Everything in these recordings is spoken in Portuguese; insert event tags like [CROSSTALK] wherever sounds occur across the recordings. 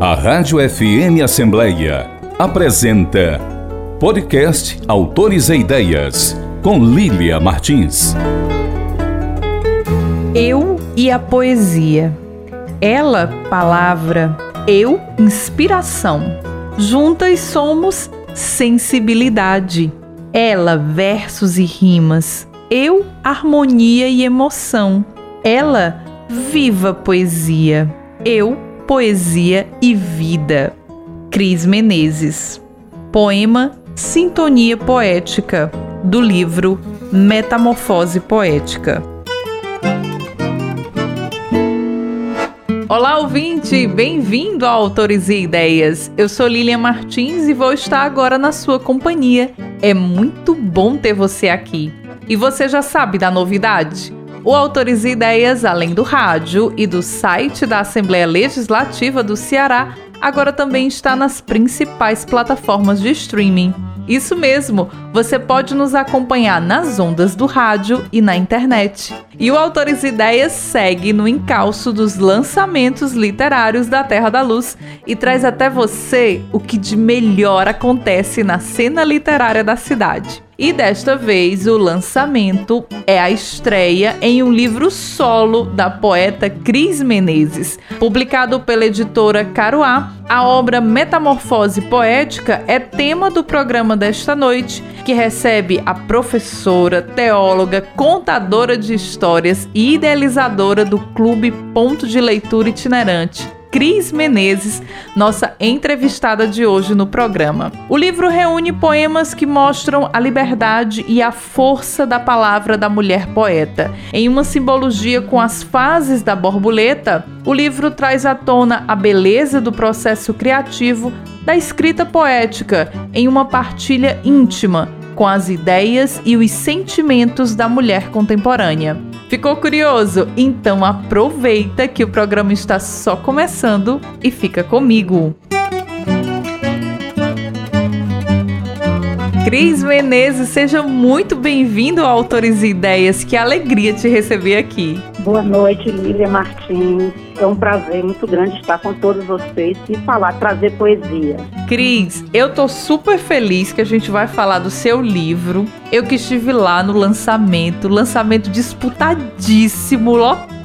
A Rádio FM Assembleia apresenta Podcast Autores e Ideias, com Lília Martins. Eu e a poesia. Ela, palavra, eu, inspiração. Juntas somos sensibilidade. Ela, versos e rimas. Eu, harmonia e emoção. Ela, viva poesia. Eu, poesia e vida. Cris Menezes. Poema Sintonia Poética, do livro Metamorfose Poética. Olá, ouvinte! Bem-vindo a Autores e Ideias. Eu sou Lilian Martins e vou estar agora na sua companhia. É muito bom ter você aqui. E você já sabe da novidade? O Autores e Ideias, além do rádio e do site da Assembleia Legislativa do Ceará, agora também está nas principais plataformas de streaming. Isso mesmo, você pode nos acompanhar nas ondas do rádio e na internet. E o Autores Ideias segue no encalço dos lançamentos literários da Terra da Luz e traz até você o que de melhor acontece na cena literária da cidade. E desta vez o lançamento é a estreia em um livro solo da poeta Cris Menezes. Publicado pela editora Caruá, a obra Metamorfose Poética é tema do programa desta noite, que recebe a professora, teóloga, contadora de histórias e idealizadora do Clube Ponto de Leitura Itinerante, Cris Menezes, nossa entrevistada de hoje no programa. O livro reúne poemas que mostram a liberdade e a força da palavra da mulher poeta. Em uma simbologia com as fases da borboleta, o livro traz à tona a beleza do processo criativo da escrita poética em uma partilha íntima com as ideias e os sentimentos da mulher contemporânea. Ficou curioso? Então aproveita que o programa está só começando e fica comigo. Cris Menezes, seja muito bem-vindo ao Autores e Ideias. Que alegria te receber aqui. Boa noite, Lília Martins. É um prazer muito grande estar com todos vocês e falar, trazer poesia. Cris, eu tô super feliz que a gente vai falar do seu livro. Eu que estive lá no lançamento, lançamento disputadíssimo, lotado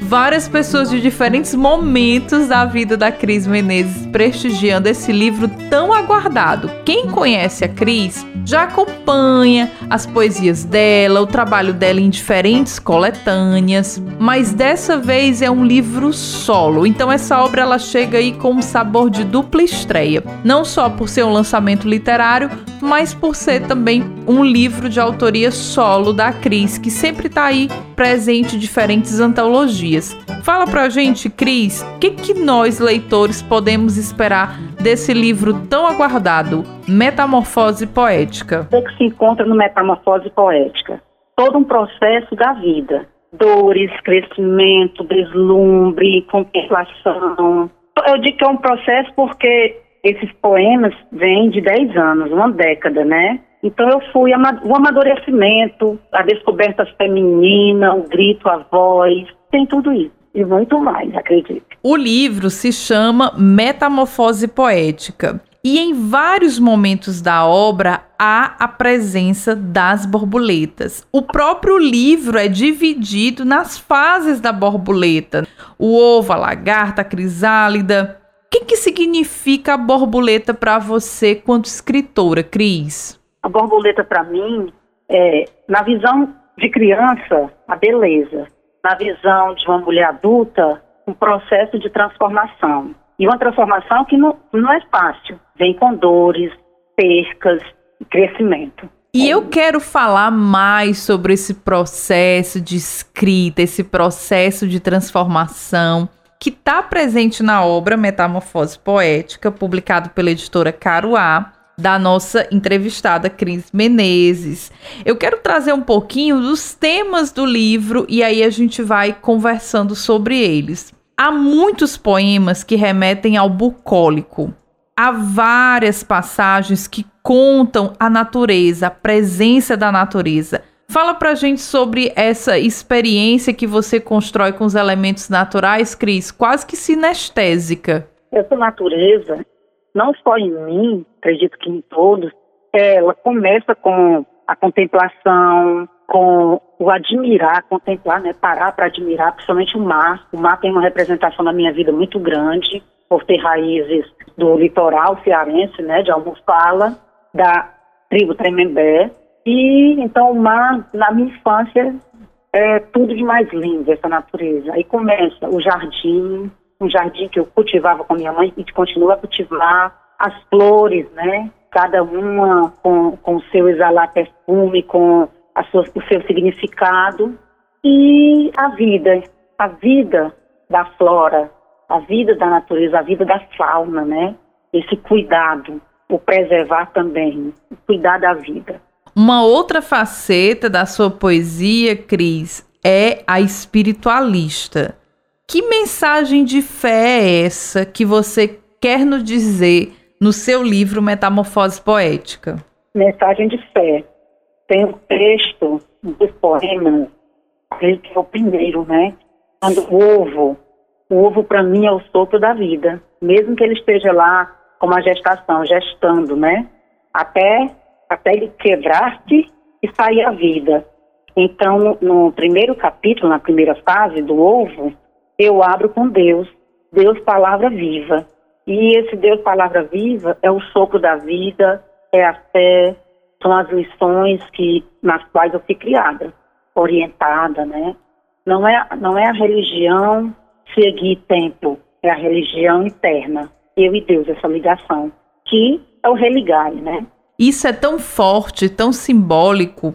várias pessoas de diferentes momentos da vida da Cris Menezes prestigiando esse livro tão aguardado. Quem conhece a Cris já acompanha as poesias dela, o trabalho dela em diferentes coletâneas, mas dessa vez é um livro solo. Então essa obra ela chega aí com um sabor de dupla estreia, não só por ser um lançamento literário, mas por ser também um livro de autoria solo da Cris, que sempre está aí presente em diferentes antologias. Fala pra gente, Cris, o que, que nós, leitores, podemos esperar desse livro tão aguardado, Metamorfose Poética? O que se encontra no Metamorfose Poética? Todo um processo da vida. Dores, crescimento, deslumbre, contemplação. Eu digo que é um processo porque esses poemas vêm de 10 anos, uma década, né? Então eu fui o amadurecimento, a descoberta feminina, o grito, a voz, tem tudo isso. E muito mais, acredito. O livro se chama Metamorfose Poética. E em vários momentos da obra há a presença das borboletas. O próprio livro é dividido nas fases da borboleta: o ovo, a lagarta, a crisálida. O que, que significa a borboleta para você quanto escritora, Cris? A borboleta, para mim, é, na visão de criança, a beleza. Na visão de uma mulher adulta, um processo de transformação. E uma transformação que não, não é fácil. Vem com dores, percas, crescimento. E eu quero falar mais sobre esse processo de escrita, esse processo de transformação que está presente na obra Metamorfose Poética, publicado pela editora Caruá, da nossa entrevistada Cris Menezes. Eu quero trazer um pouquinho dos temas do livro e aí a gente vai conversando sobre eles. Há muitos poemas que remetem ao bucólico. Há várias passagens que contam a natureza, a presença da natureza. Fala pra gente sobre essa experiência que você constrói com os elementos naturais, Cris, quase que sinestésica. essa natureza, não só em mim, acredito que em todos, ela começa com a contemplação, com o admirar, contemplar, né, parar para admirar, principalmente o mar. O mar tem uma representação na minha vida muito grande, por ter raízes do litoral cearense, né, de Almofala, da tribo Tremembé. E então o mar, na minha infância, é tudo de mais lindo, essa natureza. Aí começa o jardim, um jardim que eu cultivava com minha mãe e continua a cultivar, as flores, né? Cada uma com, com o seu exalar perfume, com a sua, o seu significado. E a vida, a vida da flora, a vida da natureza, a vida da fauna, né? Esse cuidado, o preservar também, o cuidar da vida. Uma outra faceta da sua poesia, Cris, é a espiritualista. Que mensagem de fé é essa que você quer nos dizer no seu livro Metamorfose Poética? Mensagem de fé. Tem um texto do poema, que é o primeiro, né? Quando o ovo, o ovo para mim é o sopro da vida. Mesmo que ele esteja lá como a gestação, gestando, né? Até até ele quebrar-se e sair a vida. Então, no primeiro capítulo, na primeira fase do ovo, eu abro com Deus, Deus palavra viva. E esse Deus palavra viva é o sopro da vida, é a fé, são as lições que nas quais eu fui criada, orientada, né? Não é não é a religião seguir tempo, é a religião interna, eu e Deus essa ligação, que é o religar, né? Isso é tão forte, tão simbólico,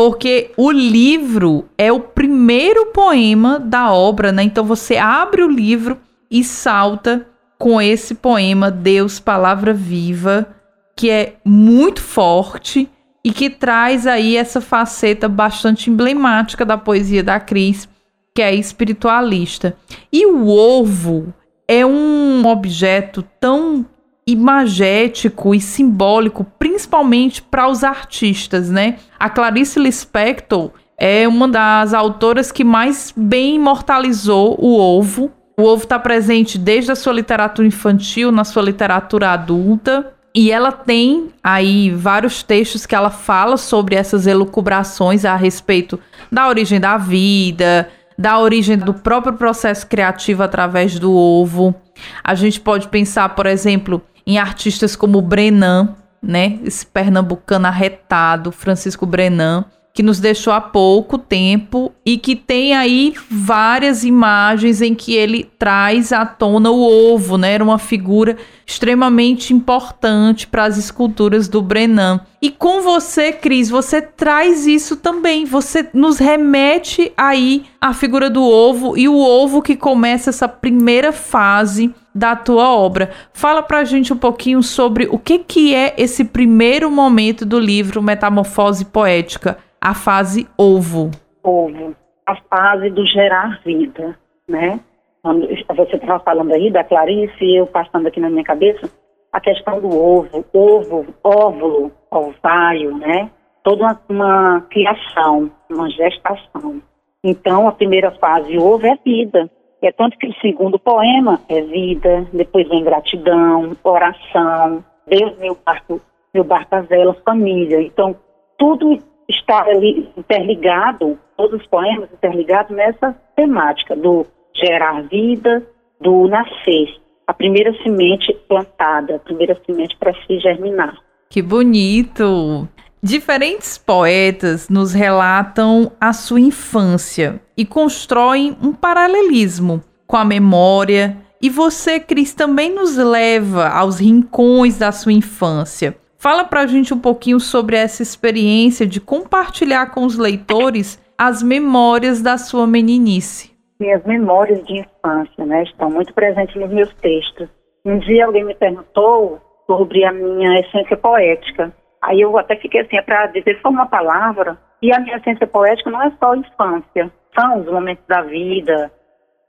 porque o livro é o primeiro poema da obra, né? Então você abre o livro e salta com esse poema Deus Palavra Viva, que é muito forte e que traz aí essa faceta bastante emblemática da poesia da Cris, que é espiritualista. E o ovo é um objeto tão imagético e simbólico, principalmente para os artistas, né? A Clarice Lispector é uma das autoras que mais bem imortalizou o ovo. O ovo está presente desde a sua literatura infantil, na sua literatura adulta. E ela tem aí vários textos que ela fala sobre essas elucubrações a respeito da origem da vida, da origem do próprio processo criativo através do ovo. A gente pode pensar, por exemplo, em artistas como Brenan, né? Esse pernambucano arretado, Francisco Brenan, que nos deixou há pouco tempo e que tem aí várias imagens em que ele traz à tona o ovo, né? Era uma figura extremamente importante para as esculturas do Brenan. E com você, Cris, você traz isso também. Você nos remete aí à figura do ovo e o ovo que começa essa primeira fase da tua obra. Fala pra gente um pouquinho sobre o que que é esse primeiro momento do livro Metamorfose Poética a fase ovo? Ovo, a fase do gerar vida, né? Você estava falando aí da Clarice e eu passando aqui na minha cabeça a questão do ovo, ovo, óvulo, ovário, né? Toda uma, uma criação, uma gestação. Então, a primeira fase, ovo, é vida. É tanto que o segundo poema é vida, depois vem gratidão, oração, Deus, meu barco, meu barco a vela, família. Então, tudo está ali interligado, todos os poemas interligados nessa temática do gerar vida, do nascer, a primeira semente plantada, a primeira semente para se germinar. Que bonito! Diferentes poetas nos relatam a sua infância e constroem um paralelismo com a memória. E você, Cris, também nos leva aos rincões da sua infância, Fala pra gente um pouquinho sobre essa experiência de compartilhar com os leitores as memórias da sua meninice. Minhas memórias de infância, né, estão muito presentes nos meus textos. Um dia alguém me perguntou sobre a minha essência poética. Aí eu até fiquei assim, é para dizer só uma palavra. E a minha essência poética não é só a infância, são os momentos da vida,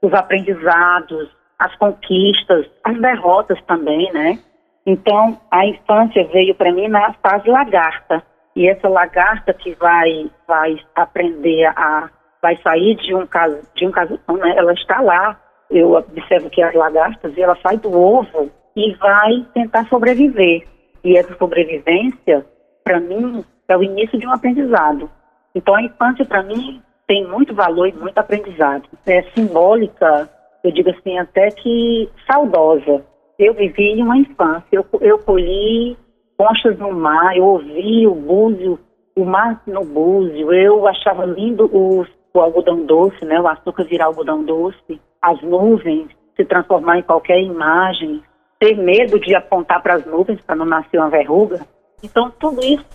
os aprendizados, as conquistas, as derrotas também, né? Então, a infância veio para mim na fase lagarta. E essa lagarta que vai, vai aprender a. vai sair de um caso, de um caso, né? ela está lá eu observo que as lagartas, ela sai do ovo e vai tentar sobreviver. E essa sobrevivência, para mim, é o início de um aprendizado. Então, a infância, para mim, tem muito valor e muito aprendizado. É simbólica, eu digo assim, até que saudosa. Eu vivi uma infância, eu, eu colhi conchas no mar, eu ouvi o búzio, o mar no búzio, eu achava lindo o, o algodão doce, né, o açúcar virar algodão doce, as nuvens se transformar em qualquer imagem, ter medo de apontar para as nuvens para não nascer uma verruga. Então, tudo isso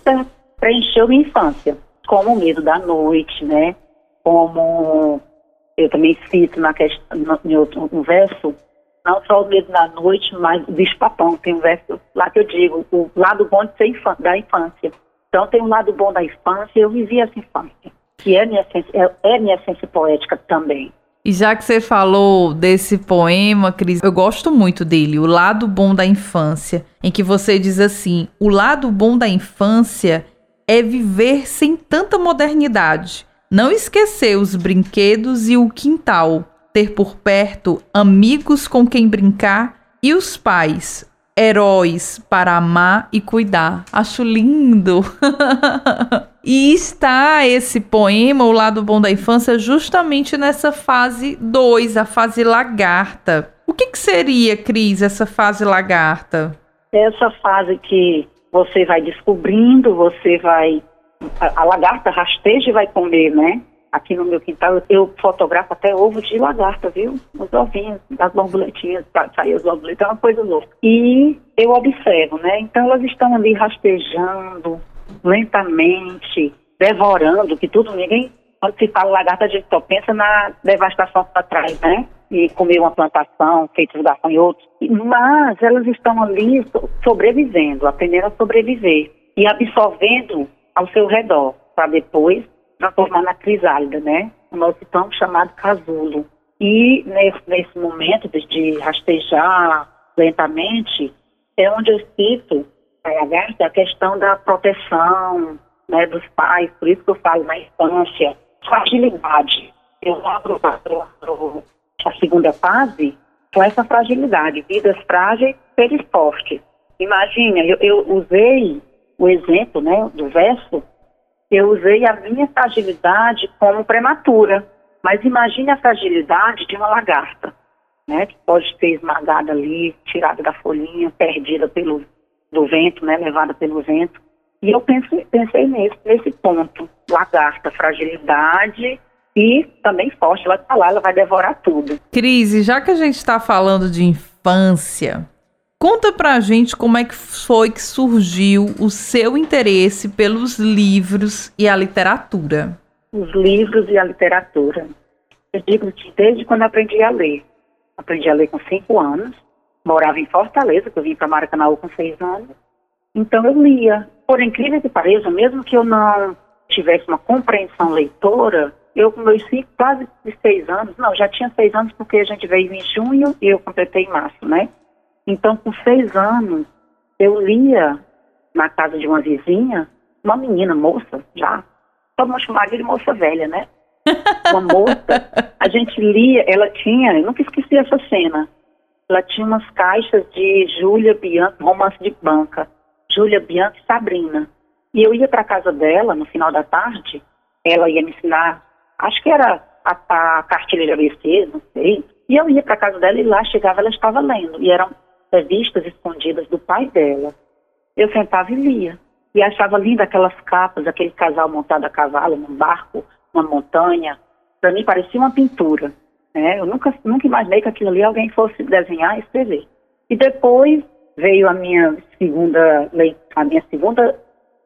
preencheu minha infância, como o medo da noite, né? Como eu também cito na questão, em outro um verso, não só o medo da noite, mas o bicho-papão. Tem um verso lá que eu digo, o lado bom de ser infância, da infância. Então, tem um lado bom da infância, eu vivi essa infância, que é minha essência, é, é minha essência poética também. E já que você falou desse poema, Cris, eu gosto muito dele, O Lado Bom da Infância, em que você diz assim: o lado bom da infância é viver sem tanta modernidade, não esquecer os brinquedos e o quintal, ter por perto amigos com quem brincar e os pais, heróis para amar e cuidar. Acho lindo. [LAUGHS] e está esse poema, O Lado Bom da Infância, justamente nessa fase 2, a fase lagarta. O que, que seria, Cris, essa fase lagarta? Essa fase que você vai descobrindo, você vai. A, lagarta rasteja e vai comer, né? Aqui no meu quintal, eu fotografo até ovo de lagarta, viu? Os ovinhos, as borboletinhas, sair as borboletas, é uma coisa louca. E eu observo, né? Então elas estão ali rastejando lentamente, devorando, que tudo, ninguém, quando se fala lagarta, a gente só pensa na devastação para trás, né? E comer uma plantação, feita de outros. Mas elas estão ali sobrevivendo, aprendendo a sobreviver e absorvendo ao seu redor, para depois transformar na crisálida, né? O nosso pão chamado casulo. E nesse, nesse momento de, de rastejar lentamente, é onde eu cito lagarta a questão da proteção né, dos pais, por isso que eu falo na infância, fragilidade. Eu abro, a segunda fase com essa fragilidade, vidas frágeis, seres fortes. Imagina, eu, eu usei o exemplo né, do verso eu usei a minha fragilidade como prematura. Mas imagine a fragilidade de uma lagarta, né? Que pode ser esmagada ali, tirada da folhinha, perdida pelo do vento, né? Levada pelo vento. E eu pensei, pensei nesse, nesse ponto. Lagarta, fragilidade e também forte. Ela está lá, ela vai devorar tudo. Cris, já que a gente está falando de infância, Conta pra gente como é que foi que surgiu o seu interesse pelos livros e a literatura. Os livros e a literatura. Eu digo que desde quando aprendi a ler. Aprendi a ler com cinco anos. Morava em Fortaleza, que eu vim para Maracanã com seis anos. Então eu lia. Por incrível que pareça, mesmo que eu não tivesse uma compreensão leitora, eu com meus cinco, quase seis anos, não, já tinha seis anos porque a gente veio em junho e eu completei em março, né? Então, com seis anos, eu lia na casa de uma vizinha, uma menina, moça, já. Vamos chamar de moça velha, né? [LAUGHS] Uma moça. A gente lia, ela tinha, eu nunca esqueci essa cena. Ela tinha umas caixas de Júlia Bianchi, romance de banca. Júlia Bianchi e Sabrina. E eu ia para casa dela no final da tarde, ela ia me ensinar, acho que era a, a cartilha de ABC, não sei. E eu ia para casa dela e lá chegava, ela estava lendo. E eram revistas escondidas do pai dela. Eu sentava e lia. E achava linda aquelas capas, aquele casal montado a cavalo num barco, uma montanha. Para mim parecia uma pintura. Né? Eu nunca, nunca imaginei que aquilo ali alguém fosse desenhar e escrever. E depois veio a minha segunda, a minha segunda,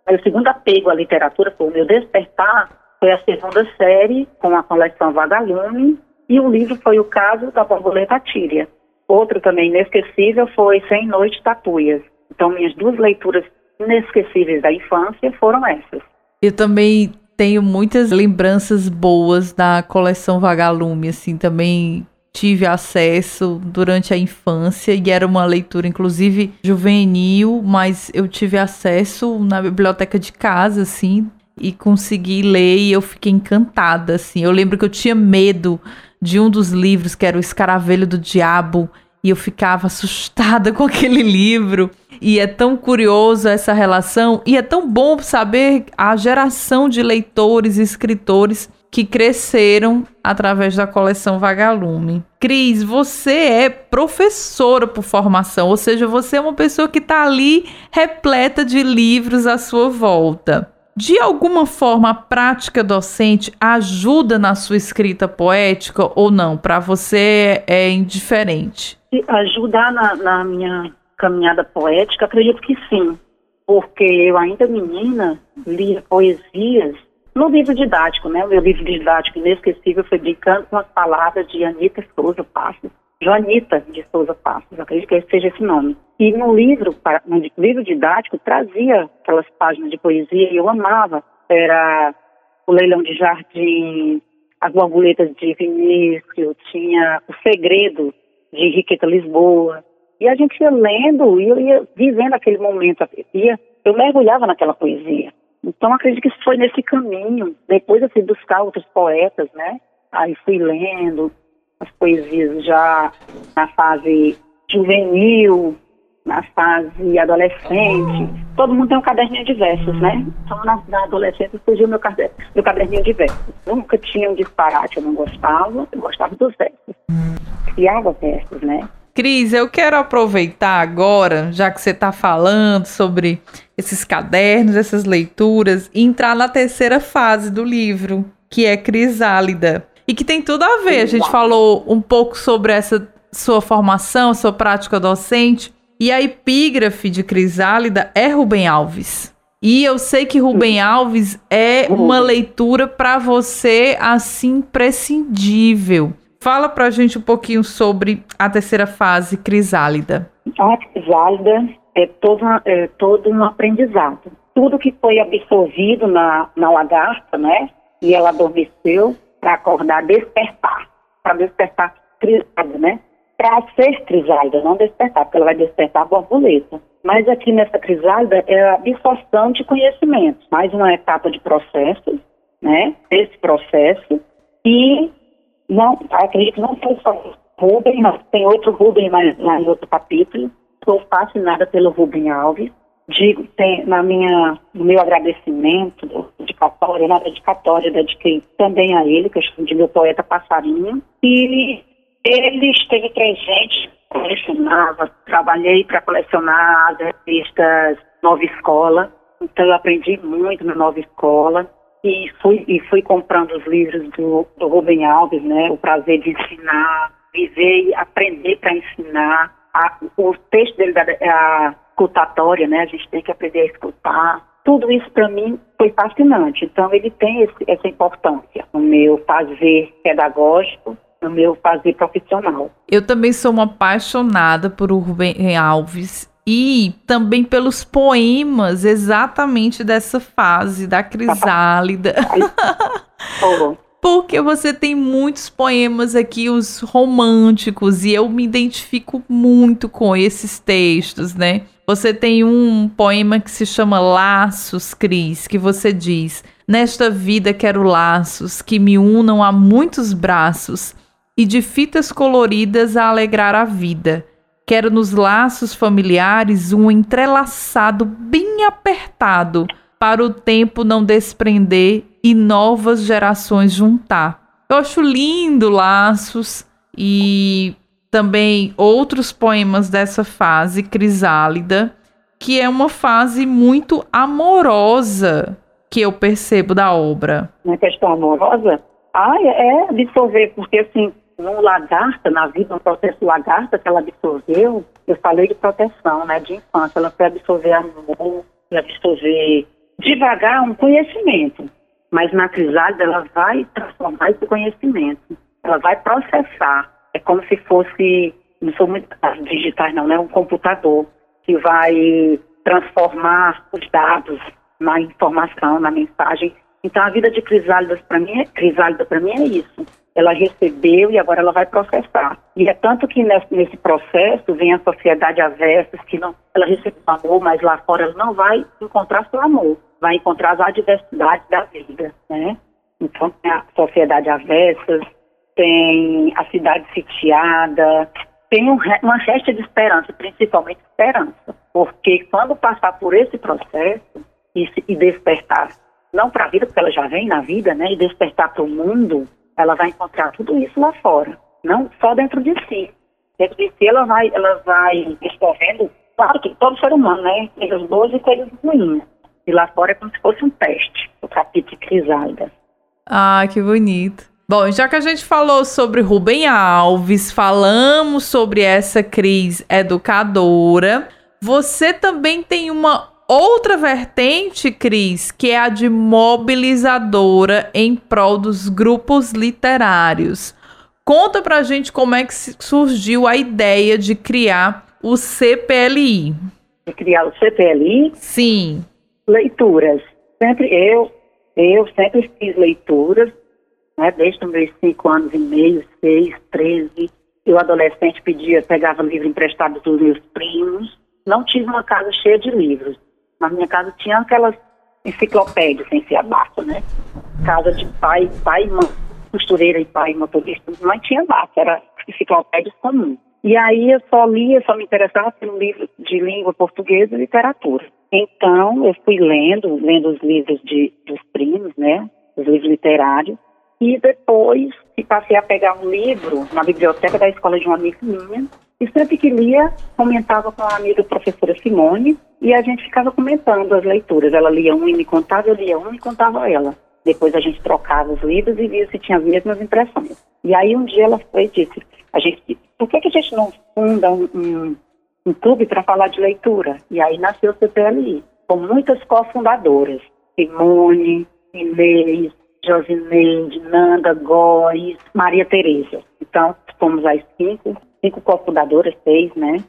meu segundo apego à literatura, foi o meu despertar, foi a segunda série com a coleção Vagalume, e o livro foi o caso da borboleta Tíria. Outro também inesquecível foi Sem Noite Tapuias. Então, minhas duas leituras inesquecíveis da infância foram essas. Eu também tenho muitas lembranças boas da coleção Vagalume, assim, também tive acesso durante a infância e era uma leitura inclusive juvenil, mas eu tive acesso na biblioteca de casa, assim, e consegui ler e eu fiquei encantada, assim. Eu lembro que eu tinha medo de um dos livros, que era O Escaravelho do Diabo, e eu ficava assustada [LAUGHS] com aquele livro. E é tão curioso essa relação, e é tão bom saber a geração de leitores e escritores que cresceram através da coleção Vagalume. Cris, você é professora por formação, ou seja, você é uma pessoa que está ali repleta de livros à sua volta. De alguma forma, a prática docente ajuda na sua escrita poética ou não? Para você é indiferente? Ajudar na, na minha caminhada poética, acredito que sim, porque eu ainda menina lia poesias no livro didático, né? O meu livro didático inesquecível foi Brincando com as Palavras de Anitta Souza Passos. Joanita de Souza Passos, acredito que seja esse nome. E no livro, no livro didático, trazia aquelas páginas de poesia e eu amava. Era o Leilão de Jardim, as borboletas de Vinícius, tinha o Segredo de Henriqueta Lisboa. E a gente ia lendo e eu ia vivendo aquele momento. Ia, eu mergulhava naquela poesia. Então, acredito que foi nesse caminho. Depois eu fui buscar outros poetas, né? Aí fui lendo as poesias já na fase juvenil, na fase adolescente. Todo mundo tem um caderninho de versos, né? Então, na, na adolescência surgiu meu, caderno, meu caderninho de versos. Nunca tinha um disparate, eu não gostava, eu gostava dos versos. Criava versos, né? Cris, eu quero aproveitar agora, já que você está falando sobre esses cadernos, essas leituras, e entrar na terceira fase do livro, que é Crisálida. E que tem tudo a ver. A gente falou um pouco sobre essa sua formação, sua prática docente. E a epígrafe de Crisálida é Rubem Alves. E eu sei que Rubem Alves é uma leitura para você assim imprescindível. Fala para a gente um pouquinho sobre a terceira fase, Crisálida. Então, a Crisálida é todo, é todo um aprendizado. Tudo que foi absorvido na, na lagarta, né? E ela adormeceu para acordar, despertar. Para despertar Crisálida, né? Para ser Crisálida, não despertar, porque ela vai despertar a borboleta. Mas aqui nessa Crisálida é a absorção de conhecimento. Mais uma etapa de processo, né? Esse processo. E não, acredito que não foi só Rubem, tem outro Rubem mais, lá em outro capítulo. Estou fascinada pelo Rubem Alves. Digo, tem, na minha, no meu agradecimento dedicatório, na dedicatória, dediquei também a ele, que eu chamo de meu poeta passarinho. E ele esteve presente, colecionava, trabalhei para colecionar as revistas Nova Escola. Então eu aprendi muito na Nova Escola e fui, e fui comprando os livros do, do Rubem Alves, né? O prazer de ensinar, viver e aprender para ensinar. A, o texto dele, da, a escutatória, né? A gente tem que aprender a escutar. Tudo isso para mim foi fascinante. Então ele tem esse, essa importância no meu fazer pedagógico, no meu fazer profissional. Eu também sou uma apaixonada por Rubem Alves e também pelos poemas exatamente dessa fase da crisálida. [LAUGHS] Porque você tem muitos poemas aqui, os românticos, e eu me identifico muito com esses textos, né? Você tem um poema que se chama Laços, Cris, que você diz: Nesta vida quero laços que me unam a muitos braços e de fitas coloridas a alegrar a vida Quero nos laços familiares um entrelaçado bem apertado para o tempo não desprender e novas gerações juntar. Eu acho lindo Laços e também outros poemas dessa fase, Crisálida, que é uma fase muito amorosa que eu percebo da obra. Uma questão amorosa? Ah, é absorver, porque assim, no lagarta, na vida, no processo lagarta que ela absorveu, eu falei de proteção, né, de infância, ela foi absorver amor, absorver devagar um conhecimento, mas na crisálida ela vai transformar esse conhecimento, ela vai processar, é como se fosse, não sou muito digitais não, né, um computador que vai transformar os dados na informação, na mensagem. Então a vida de crisálidas para mim, é, crisálida para mim é isso ela recebeu e agora ela vai processar. E é tanto que nesse, processo vem a sociedade avessa, que não, ela recebeu amor, mas lá fora ela não vai encontrar seu amor, vai encontrar as adversidades da vida, né? Então tem a sociedade avessa, tem a cidade sitiada, tem um, uma resta de esperança, principalmente esperança, porque quando passar por esse processo e, e despertar, não para a vida, porque ela já vem na vida, né, e despertar para o mundo, ela vai encontrar tudo isso lá fora, não só dentro de si. Dentro de si ela vai, ela vai discorrendo, claro que todo ser humano, né, coisas boas e coisas ruins. E lá fora é como se fosse um teste, o capítulo de Crisálida. Ah, que bonito. Bom, já que a gente falou sobre Rubem Alves, falamos sobre essa Cris educadora, você também tem uma outra vertente, Cris, que é a de mobilizadora em prol dos grupos literários. Conta pra gente como é que surgiu a ideia de criar o CPLI. De criar o CPLI? Sim. Leituras. Sempre eu, eu sempre fiz leituras, né, desde os meus cinco anos e meio, seis, treze. Eu, adolescente, pedia, pegava livro emprestado dos meus primos. Não tive uma casa cheia de livros. Na minha casa tinha aquelas enciclopédias sem ser abaixo, né? Casa de pai, pai mãe, costureira e pai motorista, não tinha abaixo, era enciclopédias comuns. E aí eu só lia, só me interessava pelo livro de língua portuguesa e literatura. Então eu fui lendo, lendo os livros de, dos primos, né? Os livros literários. E depois passei a pegar um livro na biblioteca da escola de uma amiga minha. E sempre que lia, comentava com a amiga professora Simone. E a gente ficava comentando as leituras. Ela lia um e me contava, eu lia um e contava ela. Depois a gente trocava os livros e via se tinha as mesmas impressões. E aí um dia ela foi e disse, a gente, por que, que a gente não funda um, um, um clube para falar de leitura? E aí nasceu o CPLI, com muitas cofundadoras, Simone, Inês, Josineide, Nanda, Góes, Maria Tereza. Então, fomos as cinco, cinco cofundadoras, seis, né?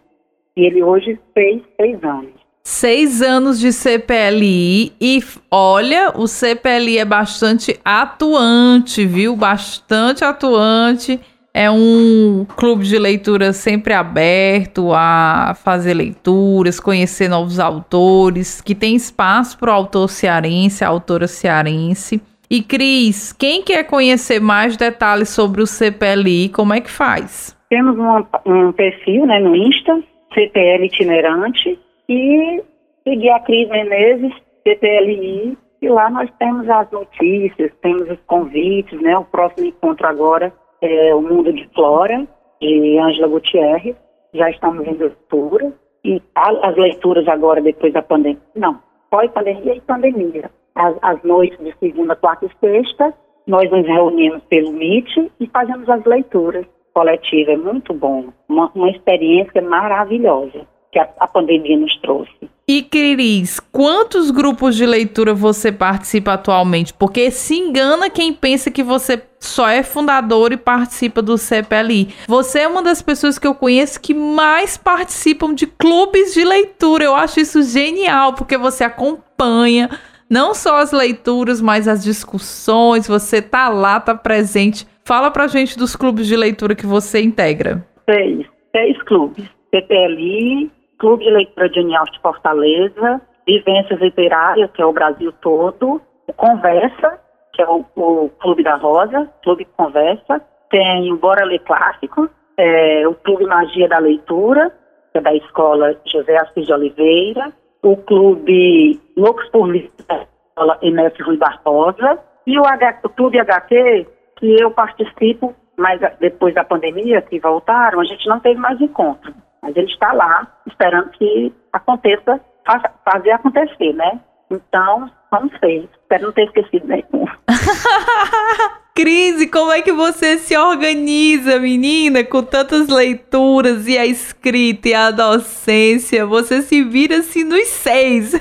E ele hoje fez seis anos. Seis anos de CPLI e olha, o CPLI é bastante atuante, viu? Bastante atuante. É um clube de leitura sempre aberto a fazer leituras, conhecer novos autores, que tem espaço para o autor cearense, a autora cearense. E Cris, quem quer conhecer mais detalhes sobre o CPLI, como é que faz? Temos um, um perfil né, no Insta, CPL itinerante, e seguir a Cris Menezes, CPLI, e lá nós temos as notícias, temos os convites, né? O próximo encontro agora é o Mundo de Flora, de Ângela Gutierrez, já estamos em leitura, e as leituras agora depois da pandemia, não, pós-pandemia e pandemia as, as noites de segunda, quarta e sexta, nós nos reunimos pelo Meet e fazemos as leituras coletivas. É muito bom, uma, uma experiência maravilhosa que a, a pandemia nos trouxe. E Cris, quantos grupos de leitura você participa atualmente? Porque se engana quem pensa que você só é fundador e participa do CPLI. Você é uma das pessoas que eu conheço que mais participam de clubes de leitura. Eu acho isso genial, porque você acompanha não só as leituras, mas as discussões. Você tá lá, tá presente. Fala pra gente dos clubes de leitura que você integra. Seis, seis clubes. CPLI, Clube de Leitura de União de Fortaleza, Vivências Literárias, que é o Brasil todo, Conversa, que é o, o Clube da Rosa, Clube Conversa, tem o Bora Ler Clássico, é, o Clube Magia da Leitura, que é da Escola José Assis de Oliveira, o Clube Loucos por Livro da MS Rui Barbosa e o, H, o Clube HT, que eu participo, mas depois da pandemia, que voltaram, a gente não teve mais encontro. Mas ele está lá, esperando que aconteça, fazer acontecer, né? Então, vamos ver. Espero não ter esquecido nenhum. [LAUGHS] Crise, como é que você se organiza, menina, com tantas leituras e a escrita e a docência? Você se vira assim nos seis.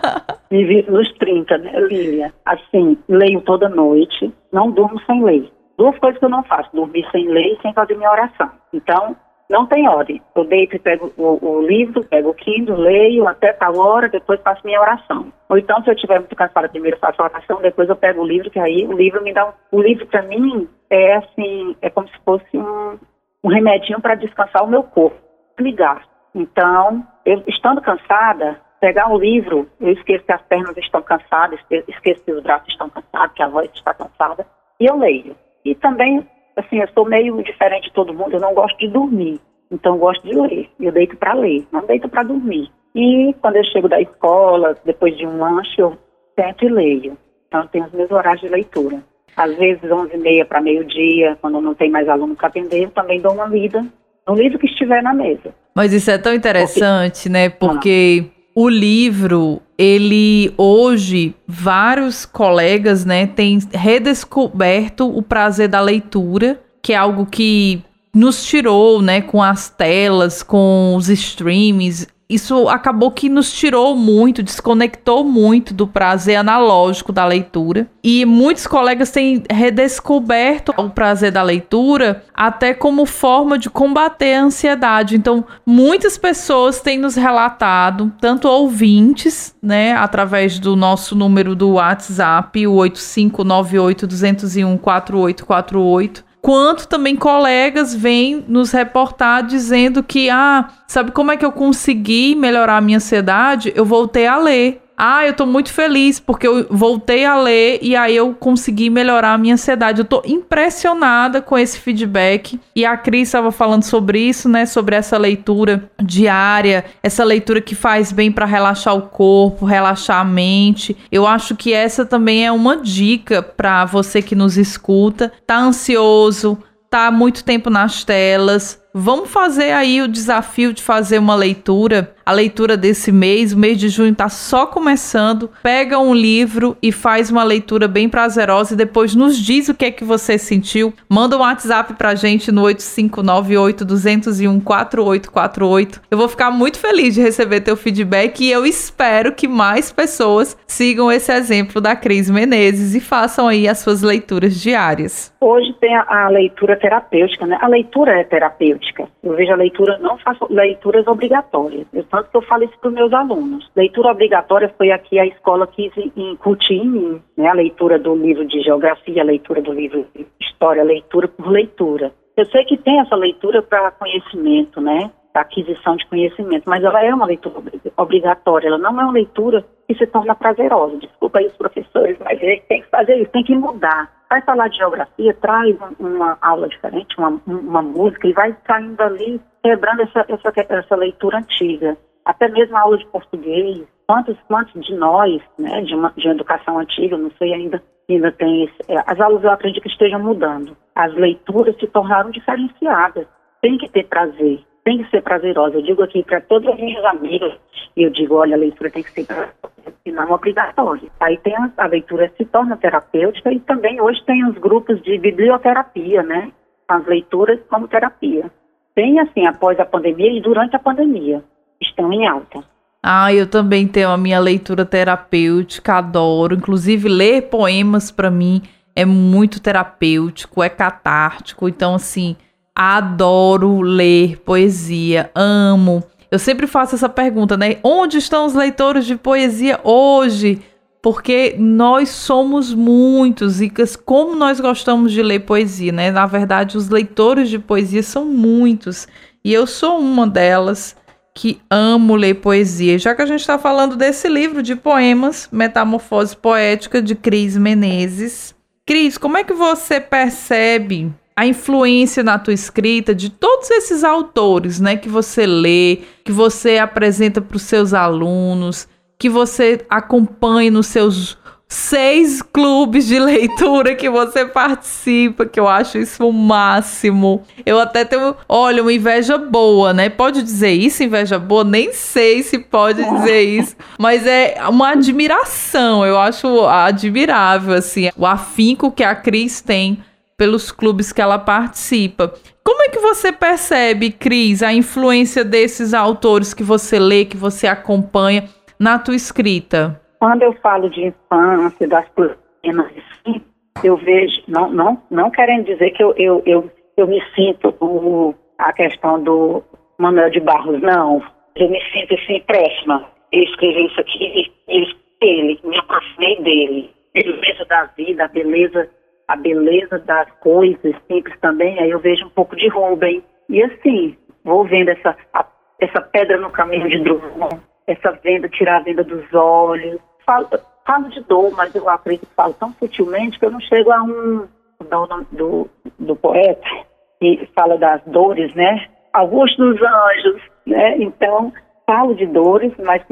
[LAUGHS] Me viro nos 30, né, Lília? Assim, leio toda noite, não durmo sem ler. Duas coisas que eu não faço, dormir sem ler e sem fazer minha oração. Então, não tem ordem. Eu deito e pego o, o, livro, pego o Kindle, leio até tal hora, depois faço minha oração. Ou então, se eu estiver muito cansada, primeiro faço a oração, depois eu pego o livro, que aí o livro me dá um... O livro, para mim, é assim, é como se fosse um, um remedinho para descansar o meu corpo, ligar. Então, eu estando cansada, pegar o livro, eu esqueço que as pernas estão cansadas, esqueço que os braços estão cansados, que a voz está cansada, e eu leio. E também assim, eu sou meio diferente de todo mundo, eu não gosto de dormir. Então eu gosto de ler. Eu deito para ler, não deito para dormir. E quando eu chego da escola, depois de um lanche, eu sento e leio. Então eu tenho os meus horários de leitura. Às vezes, 11 e meia para meio-dia, quando não tem mais aluno para atender, eu também dou uma lida no livro que estiver na mesa. Mas isso é tão interessante, Porque... né? Porque o livro, ele hoje, vários colegas, né, têm redescoberto o prazer da leitura, que é algo que nos tirou, né, com as telas, com os streams, isso acabou que nos tirou muito, desconectou muito do prazer analógico da leitura. E muitos colegas têm redescoberto o prazer da leitura até como forma de combater a ansiedade. Então, muitas pessoas têm nos relatado, tanto ouvintes, né, através do nosso número do WhatsApp, o 8598 201 4848, quanto também colegas vêm nos reportar dizendo que, ah, sabe como é que eu consegui melhorar a minha ansiedade? Eu voltei a ler. Ah, eu tô muito feliz porque eu voltei a ler e aí eu consegui melhorar a minha ansiedade. Eu tô impressionada com esse feedback. E a Cris estava falando sobre isso, né? Sobre essa leitura diária, essa leitura que faz bem para relaxar o corpo, relaxar a mente. Eu acho que essa também é uma dica para você que nos escuta. Tá ansioso, tá muito tempo nas telas, Vamos fazer aí o desafio de fazer uma leitura, a leitura desse mês. O mês de junho está só começando. Pega um livro e faz uma leitura bem prazerosa e depois nos diz o que é que você sentiu. Manda um WhatsApp pra gente no 85982014848. Eu vou ficar muito feliz de receber teu feedback e eu espero que mais pessoas sigam esse exemplo da Cris Menezes e façam aí as suas leituras diárias. Hoje tem a, a leitura terapêutica, né? A leitura é terapêutica Eu vejo a leitura, não faço leituras obrigatórias. Eu, tanto que eu falo isso para os meus alunos. Leitura obrigatória foi aqui a escola quis incutir em mim, né? A leitura do livro de geografia, a leitura do livro de história, a leitura por leitura. Eu sei que tem essa leitura para conhecimento, né? Aquisição de conhecimento, mas ela é uma leitura obrigatória, ela não é uma leitura que se torna prazerosa. Desculpa aí os professores, mas tem que fazer isso, tem que mudar vai falar de geografia, traz uma aula diferente, uma, uma música, e vai saindo ali, quebrando essa, essa, essa leitura antiga. Até mesmo a aula de português. Quantos, quantos de nós, né, de uma, de uma educação antiga, não sei ainda, ainda tem esse, é, as aulas eu acredito que estejam mudando. As leituras se tornaram diferenciadas. Tem que ter prazer, tem que ser prazerosa. Eu digo aqui para todos os meus amigos, eu digo, olha, a leitura tem que ser e não obrigatória. Aí tem a, a, leitura se torna terapêutica e também hoje tem os grupos de biblioterapia, né? As leituras como terapia. Tem assim, após a pandemia e durante a pandemia, estão em alta. Ah, eu também tenho a minha leitura terapêutica, adoro. Inclusive, ler poemas para mim é muito terapêutico, é catártico. Então, assim, adoro ler poesia, amo. Eu sempre faço essa pergunta, né? Onde estão os leitores de poesia hoje? Porque nós somos muitos e como nós gostamos de ler poesia, né? Na verdade, os leitores de poesia são muitos e eu sou uma delas que amo ler poesia. Já que a gente está falando desse livro de poemas, Metamorfose Poética, de Cris Menezes. Cris, como é que você percebe a influência na tua escrita de todos esses autores, né, que você lê, que você apresenta para os seus alunos, que você acompanha nos seus seis clubes de [LAUGHS] leitura que você participa, que eu acho isso o máximo. Eu até tenho, olha, uma inveja boa, né? Pode dizer isso, inveja boa? Nem sei se pode dizer [LAUGHS] isso, mas é uma admiração, eu acho admirável, assim, o afinco que a Cris tem pelos clubes que ela participa. Como é que você percebe, Cris, a influência desses autores que você lê, que você acompanha na tua escrita? Quando eu falo de infância, das assim, eu vejo, não, não, não querendo dizer que eu, eu, eu, eu me sinto o, a questão do Manuel de Barros, não. Eu me sinto assim próxima. Eu escrevi isso aqui, ele, me aproximei dele. Beleza da vida, a beleza a beleza das coisas simples também, aí eu vejo um pouco de Rubem. E assim, vou vendo essa, a, essa pedra no caminho de Drummond, essa venda, tirar a venda dos olhos. Falo, falo de dor, mas eu acredito que falo tão sutilmente que eu não chego a um, do, do, do poeta, que fala das dores, né? Augusto dos Anjos, né? Então, falo de dores, mas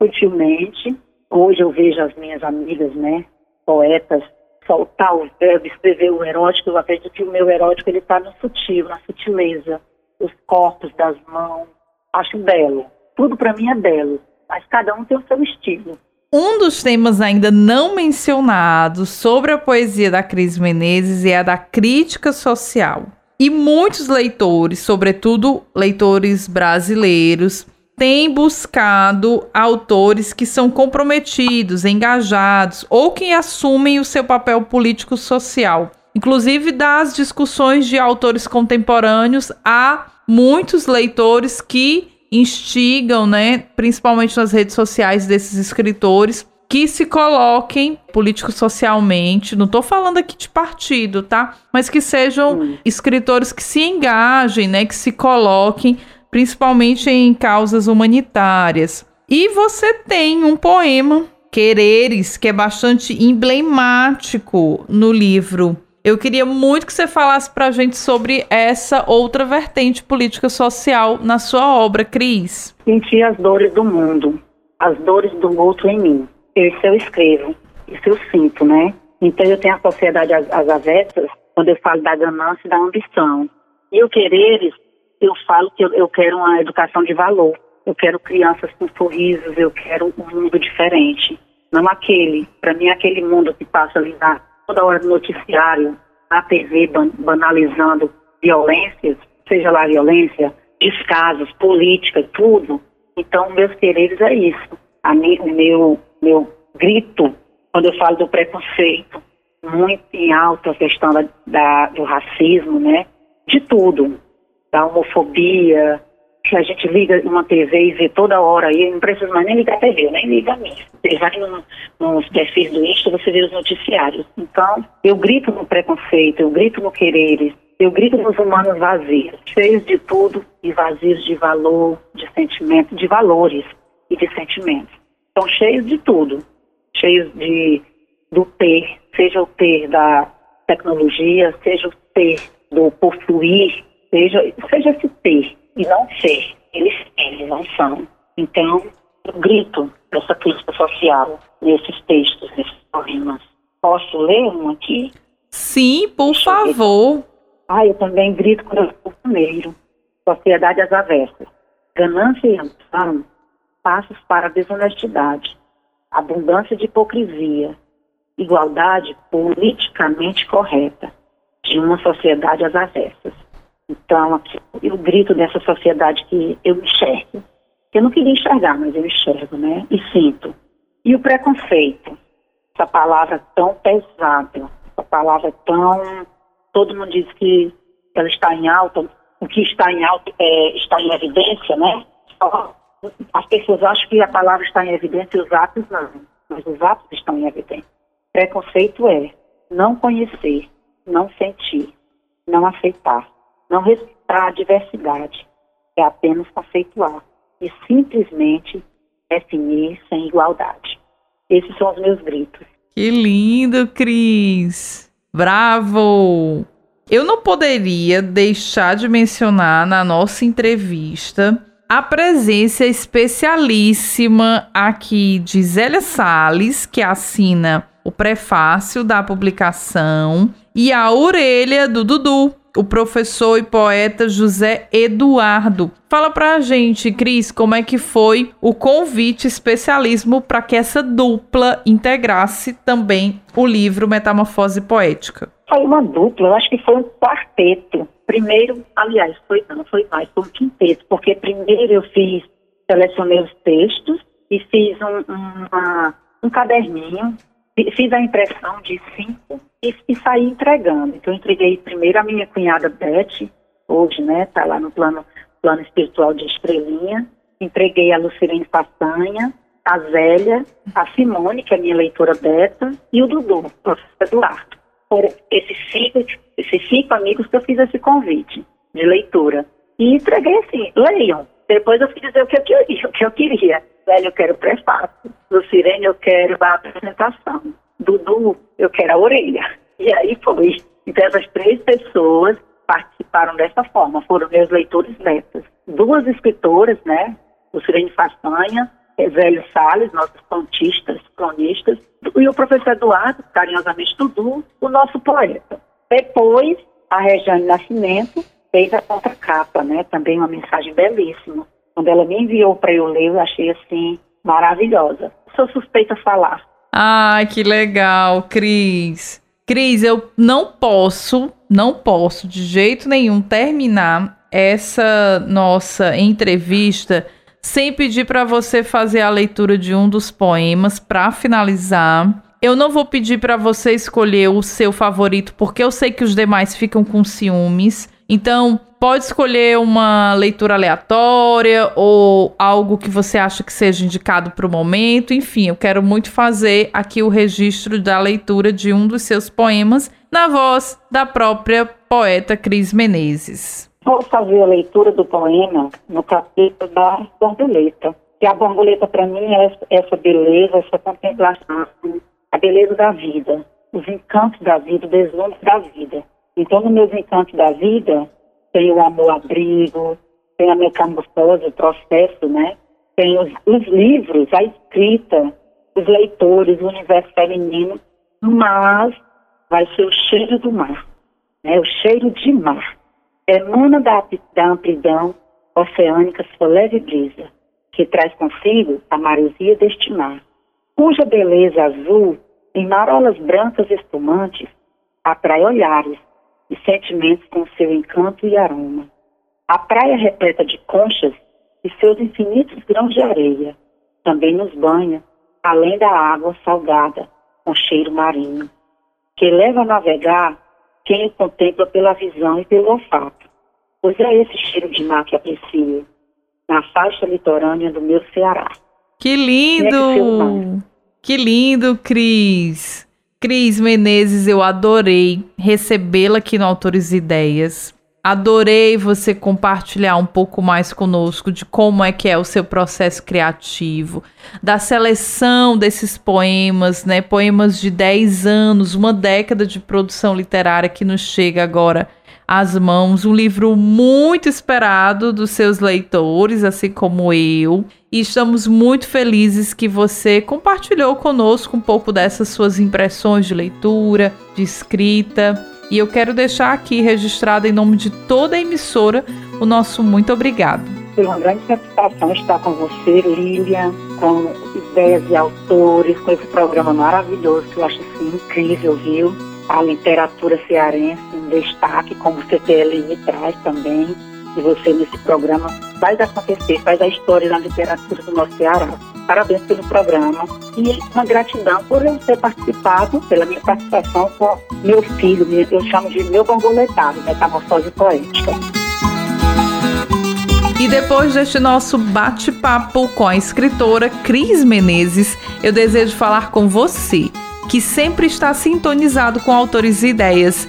sutilmente. Hoje eu vejo as minhas amigas, né? Poetas, soltar o verbo, escrever o erótico. Eu acredito que o meu erótico ele está no sutil, na sutileza, os corpos das mãos. Acho belo. Tudo para mim é belo, mas cada um tem o seu estilo. Um dos temas ainda não mencionados sobre a poesia da Cris Menezes é a da crítica social. E muitos leitores, sobretudo leitores brasileiros, têm buscado autores que são comprometidos, engajados ou que assumem o seu papel político-social. Inclusive, das discussões de autores contemporâneos, há muitos leitores que instigam, né, principalmente nas redes sociais desses escritores, que se coloquem político-socialmente, não estou falando aqui de partido, tá? Mas que sejam hum. escritores que se engajem, né, que se coloquem principalmente em causas humanitárias. E você tem um poema, Quereres, que é bastante emblemático no livro eu queria muito que você falasse para a gente sobre essa outra vertente política social na sua obra, Cris. Sentir as dores do mundo, as dores do outro em mim. Isso eu escrevo, isso eu sinto, né? Então eu tenho a sociedade às, às avessas, quando eu falo da ganância e da ambição. E o quereres, eu falo que eu, eu quero uma educação de valor. Eu quero crianças com sorrisos, eu quero um mundo diferente. Não aquele, para mim, aquele mundo que passa ali na toda hora no noticiário, na TV, banalizando violências, seja lá violência, descasos, política, tudo. Então, meus quereres é isso. A o meu, meu grito, quando eu falo do preconceito, muito em alta a questão da, da, do racismo, né? De tudo. Da homofobia, que a gente liga uma TV e vê toda hora aí, não precisa mais nem ligar a TV, nem liga a mim. Você vai no, nos perfis do Insta, você vê os noticiários. Então, eu grito no preconceito, eu grito no quereres, eu grito nos humanos vazios, cheios de tudo e vazios de valor, de sentimento, de valores e de sentimentos. Então, cheios de tudo, cheios de do ter, seja o ter da tecnologia, seja o ter do possuir, seja, seja esse ter e não ser. Eles, eles não são. Então, eu grito essa crítica social nesses textos, nesses poemas. Posso ler um aqui? Sim, por Deixa favor. Ah, eu também grito quando eu sou primeiro. Sociedade às avessas. Ganância e ambição, passos para a desonestidade. Abundância de hipocrisia. Igualdade politicamente correta de uma sociedade às avessas. Então, aqui, eu grito dessa sociedade que eu enxergo. Eu não queria enxergar, mas eu enxergo, né? E sinto. E o preconceito, essa palavra tão pesada, essa palavra tão. Todo mundo diz que ela está em alta, o que está em alta é, está em evidência, né? As pessoas acham que a palavra está em evidência e os atos não, mas os atos estão em evidência. Preconceito é não conhecer, não sentir, não aceitar não respeitar a diversidade, é apenas conceituar e simplesmente definir sem igualdade. Esses são os meus gritos. Que lindo, Cris! Bravo! Eu não poderia deixar de mencionar na nossa entrevista a presença especialíssima aqui de Zélia Salles, que assina o prefácio da publicação, e a orelha do Dudu, o professor e poeta José Eduardo. Fala pra gente, Cris, como é que foi o convite especialismo para que essa dupla integrasse também o livro Metamorfose Poética? Foi uma dupla, eu acho que foi um quarteto. Primeiro, aliás, foi, não foi mais, foi um quinteto, porque primeiro eu fiz, selecionei os textos e fiz um, uma, um caderninho fiz a impressão de cinco e, e saí entregando. Então, entreguei primeiro a minha cunhada Beth, hoje, né, está lá no plano, plano espiritual de Estrelinha. Entreguei a Lucilene Façanha, a Zélia, a Simone, que é minha leitora beta, e o Dudu, o professor Eduardo. Foram esses cinco, esses cinco amigos que eu fiz esse convite de leitura. E entreguei assim, leiam. Depois eu fui dizer o que eu queria, o que eu queria. Velho, eu quero prefácio. Do Sirene, eu quero a apresentação. Dudu, eu quero a orelha. E aí foi. Então, essas três pessoas participaram dessa forma, foram meus leitores netas. Duas escritoras, né? O Sirene Façanha, Zélio Salles, nossos contistas, cronistas, e o professor Eduardo, carinhosamente Dudu, o nosso poeta. Depois, a Regiane Nascimento fez a contracapa, né? Também uma mensagem belíssima. Quando ela me enviou para eu ler, eu achei assim maravilhosa. Sou suspeita a falar. Ai, que legal, Cris. Cris, eu não posso, não posso de jeito nenhum terminar essa nossa entrevista sem pedir para você fazer a leitura de um dos poemas para finalizar. Eu não vou pedir para você escolher o seu favorito, porque eu sei que os demais ficam com ciúmes. Então, pode escolher uma leitura aleatória ou algo que você acha que seja indicado para o momento. Enfim, eu quero muito fazer aqui o registro da leitura de um dos seus poemas na voz da própria poeta Cris Menezes. Vou fazer a leitura do poema no capítulo da borboleta. E a borboleta, para mim, é essa beleza, essa contemplação, a beleza da vida, os encantos da vida, o deslumbre da vida. Então, nos meus encantos da vida, tem o amor-abrigo, tem a metamorfose, o processo, né? Tem os, os livros, a escrita, os leitores, o universo feminino, mas vai ser o cheiro do mar, né? O cheiro de mar. Emana da, da amplidão oceânica sua leve brisa, que traz consigo a maresia deste mar, cuja beleza azul, em marolas brancas espumantes, atrai olhares e sentimentos com seu encanto e aroma. A praia repleta de conchas e seus infinitos grãos de areia também nos banha, além da água salgada, com cheiro marinho, que leva a navegar quem o contempla pela visão e pelo olfato. Pois é esse cheiro de mar que aprecio, na faixa litorânea do meu Ceará. Que lindo! Que lindo, Cris! Cris Menezes, eu adorei recebê-la aqui no Autores Ideias. Adorei você compartilhar um pouco mais conosco de como é que é o seu processo criativo, da seleção desses poemas, né? Poemas de 10 anos, uma década de produção literária que nos chega agora às mãos. Um livro muito esperado dos seus leitores, assim como eu. E estamos muito felizes que você compartilhou conosco um pouco dessas suas impressões de leitura, de escrita. E eu quero deixar aqui registrado em nome de toda a emissora o nosso muito obrigado. Foi uma grande satisfação estar com você, Lilian, com ideias de autores, com esse programa maravilhoso que eu acho assim, incrível, viu? A literatura cearense em destaque, como o CPLI traz também e você nesse programa faz acontecer, faz a história da literatura do nosso Ceará. Parabéns pelo programa e uma gratidão por eu ter participado, pela minha participação com meu filho, eu chamo de meu borboletado, Metamorfose Poética. E depois deste nosso bate-papo com a escritora Cris Menezes, eu desejo falar com você que sempre está sintonizado com autores e ideias.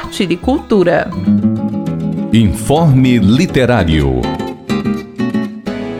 compartilhe cultura. Informe Literário.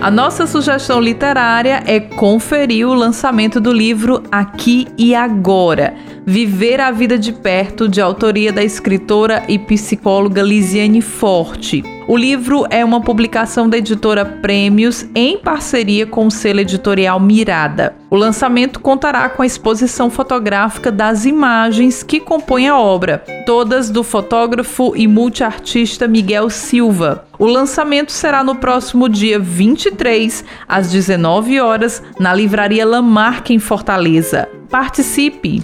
A nossa sugestão literária é conferir o lançamento do livro Aqui e Agora Viver a Vida de Perto, de autoria da escritora e psicóloga Lisiane Forte. O livro é uma publicação da editora Prêmios em parceria com o selo editorial Mirada. O lançamento contará com a exposição fotográfica das imagens que compõem a obra, todas do fotógrafo e multiartista Miguel Silva. O lançamento será no próximo dia 23, às 19 horas, na Livraria Lamarck em Fortaleza. Participe!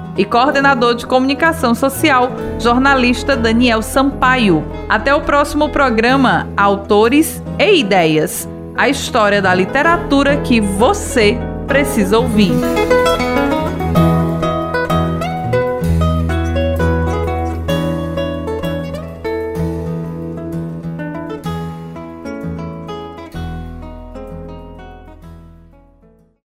e coordenador de comunicação social, jornalista Daniel Sampaio. Até o próximo programa Autores e Ideias a história da literatura que você precisa ouvir.